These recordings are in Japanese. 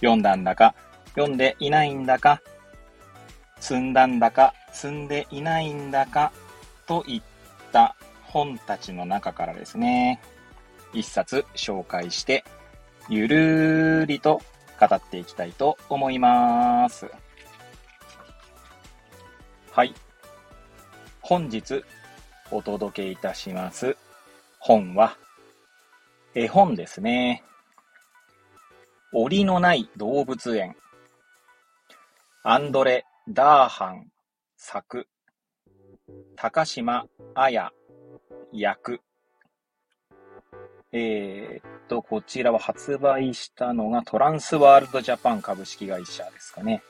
読んだんだか、読んでいないんだか、積んだんだか、積んでいないんだか、といった本たちの中からですね、一冊紹介して、ゆるーりと語っていきたいと思います。はい。本日お届けいたします本は、絵本ですね。檻のない動物園。アンドレ・ダーハン作。高島彩役。えー、っと、こちらは発売したのがトランスワールドジャパン株式会社ですかね。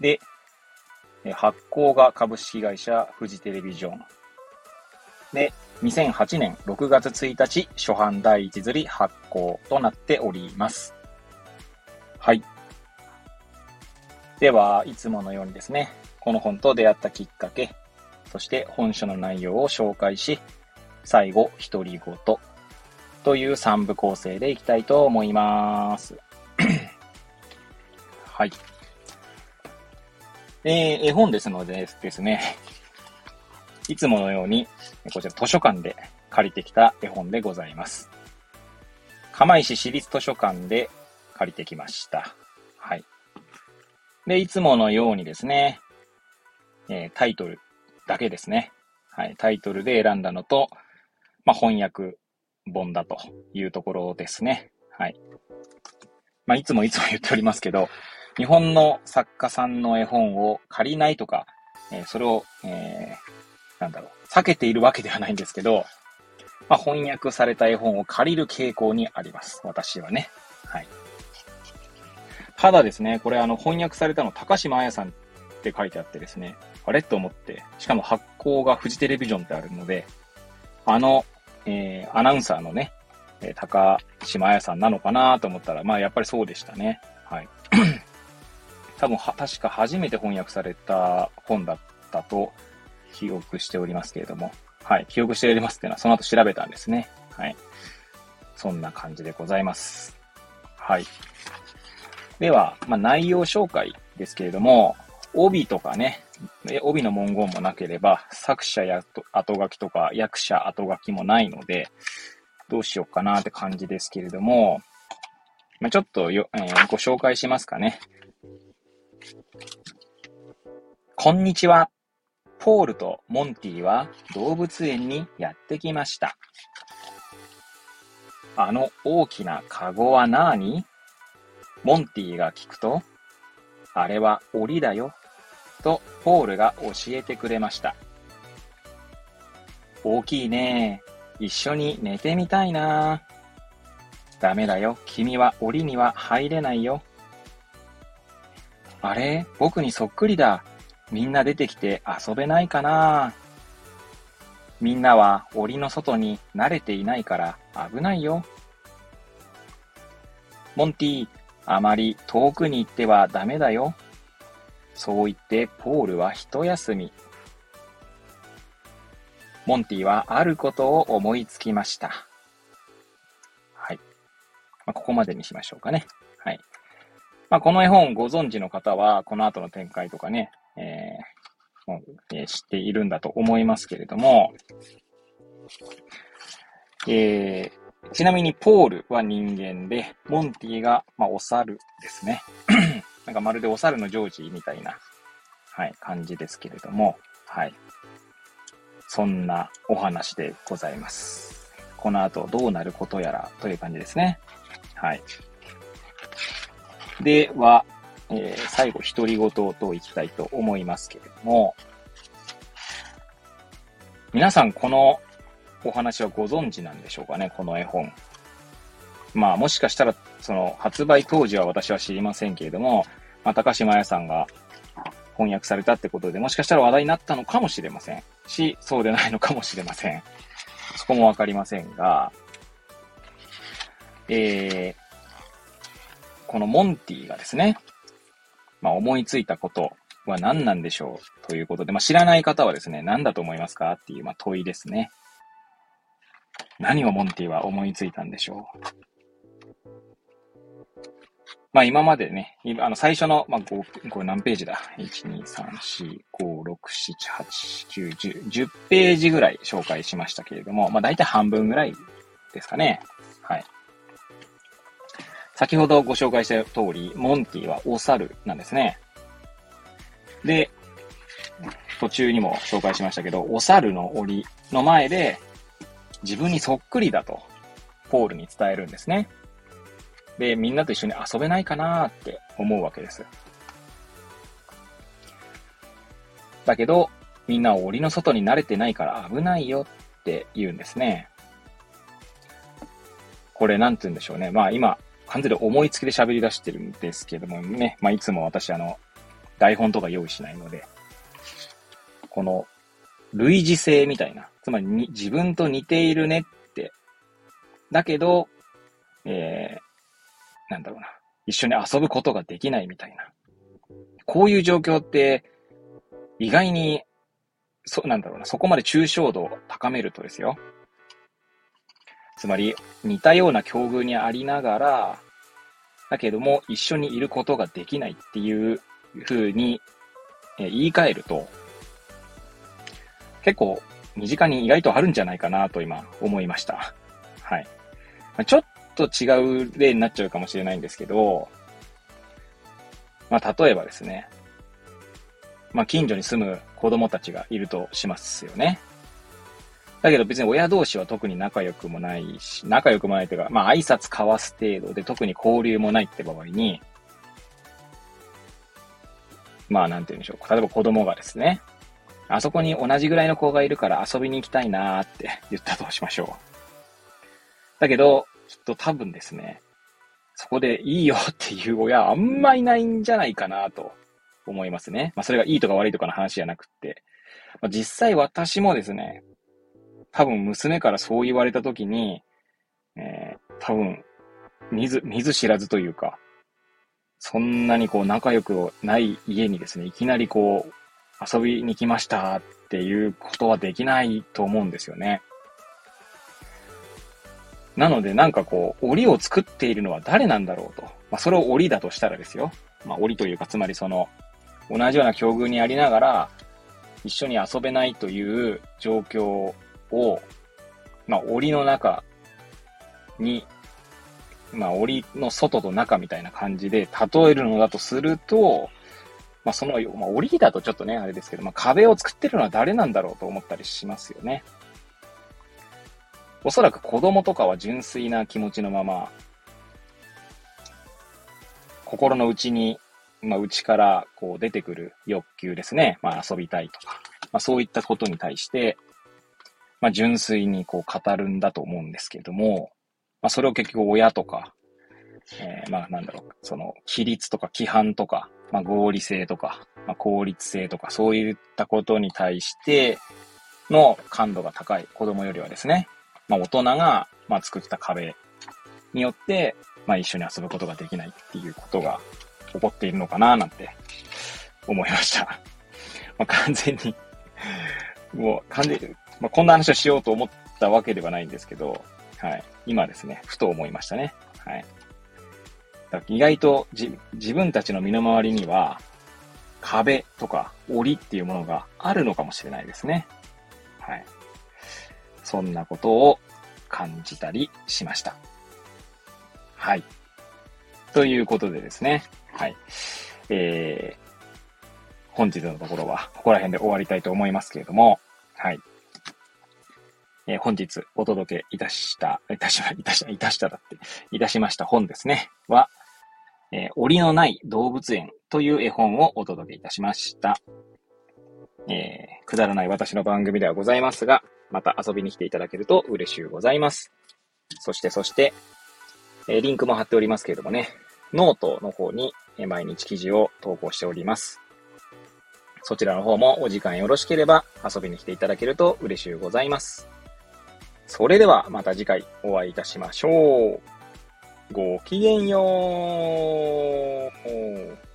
で、発行が株式会社フジテレビジョン。で、2008年6月1日初版第一釣り発行となっております。はい。では、いつものようにですね、この本と出会ったきっかけ、そして本書の内容を紹介し、最後、独り言という3部構成でいきたいと思います。はい。えー、絵本ですのでですね、いつものように、こちら図書館で借りてきた絵本でございます。釜石市立図書館で借りてきました。はい。で、いつものようにですね、えー、タイトルだけですね。はい。タイトルで選んだのと、まあ、翻訳本だというところですね。はい。まあ、いつもいつも言っておりますけど、日本の作家さんの絵本を借りないとか、えー、それを、えー、なんだろう、避けているわけではないんですけど、まあ、翻訳された絵本を借りる傾向にあります。私はね。はい。ただですね、これあの翻訳されたの高島彩さんって書いてあってですね、あれ？と思って、しかも発行がフジテレビジョンってあるので、あの、えー、アナウンサーのね、え高島彩さんなのかなと思ったら、まあやっぱりそうでしたね。はい。多分は、確か初めて翻訳された本だったと記憶しておりますけれども、はい、記憶しておりますっていうのはその後調べたんですね。はい。そんな感じでございます。はい。では、まあ、内容紹介ですけれども、帯とかね、帯の文言もなければ、作者や後書きとか役者後書きもないので、どうしようかなって感じですけれども、まあ、ちょっとよ、えー、ご紹介しますかね。こんにちは。ポールとモンティは動物園にやってきました。あの大きなカゴは何？モンティが聞くと、あれは檻だよ。とポールが教えてくれました。大きいね。一緒に寝てみたいな。ダメだよ。君は檻には入れないよ。あれ僕にそっくりだ。みんな出てきて遊べないかなみんなは檻の外に慣れていないから危ないよ。モンティ、あまり遠くに行ってはダメだよ。そう言ってポールは一休み。モンティはあることを思いつきました。はい。まあ、ここまでにしましょうかね。はい。まあ、この絵本ご存知の方は、この後の展開とかね、えー、えー、知っているんだと思いますけれども、えー、ちなみにポールは人間で、モンティが、まあ、お猿ですね。なんかまるでお猿のジョージみたいな、はい、感じですけれども、はい。そんなお話でございます。この後どうなることやらという感じですね。はい。では、えー、最後、独り言といきたいと思いますけれども、皆さんこのお話はご存知なんでしょうかね、この絵本。まあもしかしたらその発売当時は私は知りませんけれども、まあ、高島屋さんが翻訳されたってことで、もしかしたら話題になったのかもしれませんし、そうでないのかもしれません。そこもわかりませんが、えー、このモンティがですね、まあ、思いついたことは何なんでしょうということで、まあ、知らない方はですね、何だと思いますかっていう、まあ、問いですね。何をモンティは思いついたんでしょう？まあ今までね、あの最初の、まあ5、これ何ページだ ?1、2、3、4、5、6、7、8、9、10、10ページぐらい紹介しましたけれども、まあ大体半分ぐらいですかね。はい。先ほどご紹介した通り、モンティはお猿なんですね。で、途中にも紹介しましたけど、お猿の檻の前で、自分にそっくりだと、ポールに伝えるんですね。で、みんなと一緒に遊べないかなって思うわけです。だけど、みんな檻の外に慣れてないから危ないよって言うんですね。これなんて言うんでしょうね。まあ今、完全に思いつきで喋り出してるんですけどもね。まあいつも私あの、台本とか用意しないので、この類似性みたいな。つまりに自分と似ているねって。だけど、えー、なんだろうな。一緒に遊ぶことができないみたいな。こういう状況って、意外に、そ、なんだろうな。そこまで抽象度を高めるとですよ。つまり、似たような境遇にありながら、だけども一緒にいることができないっていう風に、え言い換えると、結構身近に意外とあるんじゃないかなと今思いました。はい。ちょっと違う例になっちゃうかもしれないんですけど、まあ例えばですね、まあ近所に住む子供たちがいるとしますよね。だけど別に親同士は特に仲良くもないし、仲良くもないというか、まあ挨拶交わす程度で特に交流もないって場合に、まあなんて言うんでしょう。例えば子供がですね、あそこに同じぐらいの子がいるから遊びに行きたいなーって言ったとしましょう。だけど、きっと多分ですね、そこでいいよっていう親あんまいないんじゃないかなと思いますね。まあそれがいいとか悪いとかの話じゃなくって、まあ、実際私もですね、多分娘からそう言われた時に、えー、多分、見ず、見ず知らずというか、そんなにこう仲良くない家にですね、いきなりこう、遊びに来ましたっていうことはできないと思うんですよね。なのでなんかこう、檻を作っているのは誰なんだろうと。まあそれを檻だとしたらですよ。まあ檻というか、つまりその、同じような境遇にありながら、一緒に遊べないという状況を、まあ、檻の中に、まあ、檻の外と中みたいな感じで例えるのだとすると、まあ、その、まあ、檻だとちょっとね、あれですけど、まあ、壁を作ってるのは誰なんだろうと思ったりしますよね。おそらく子供とかは純粋な気持ちのまま、心の内に、まあ、内からこう出てくる欲求ですね。まあ、遊びたいとか、まあ、そういったことに対して、まあ、純粋にこう語るんだと思うんですけども、まあ、それを結局親とか、えー、まあ、なんだろう、その、規律とか規範とか、まあ、合理性とか、まあ、効率性とか、そういったことに対しての感度が高い子供よりはですね、まあ、大人が、まあ、作った壁によって、まあ、一緒に遊ぶことができないっていうことが起こっているのかな、なんて思いました。まあ、完全にもう完全に、まあ、こんな話をしようと思ったわけではないんですけど、はい。今ですね、ふと思いましたね。はい。意外と自分たちの身の回りには、壁とか檻っていうものがあるのかもしれないですね。はい。そんなことを感じたりしました。はい。ということでですね。はい。えー、本日のところはここら辺で終わりたいと思いますけれども、はい。えー、本日お届けいたした、いたしま、いたし、いたしただって、いたしました本ですね。は、えー、檻のない動物園という絵本をお届けいたしました。えー、くだらない私の番組ではございますが、また遊びに来ていただけると嬉しゅうございます。そして、そして、えー、リンクも貼っておりますけれどもね、ノートの方に毎日記事を投稿しております。そちらの方もお時間よろしければ遊びに来ていただけると嬉しゅうございます。それではまた次回お会いいたしましょう。ごきげんよう。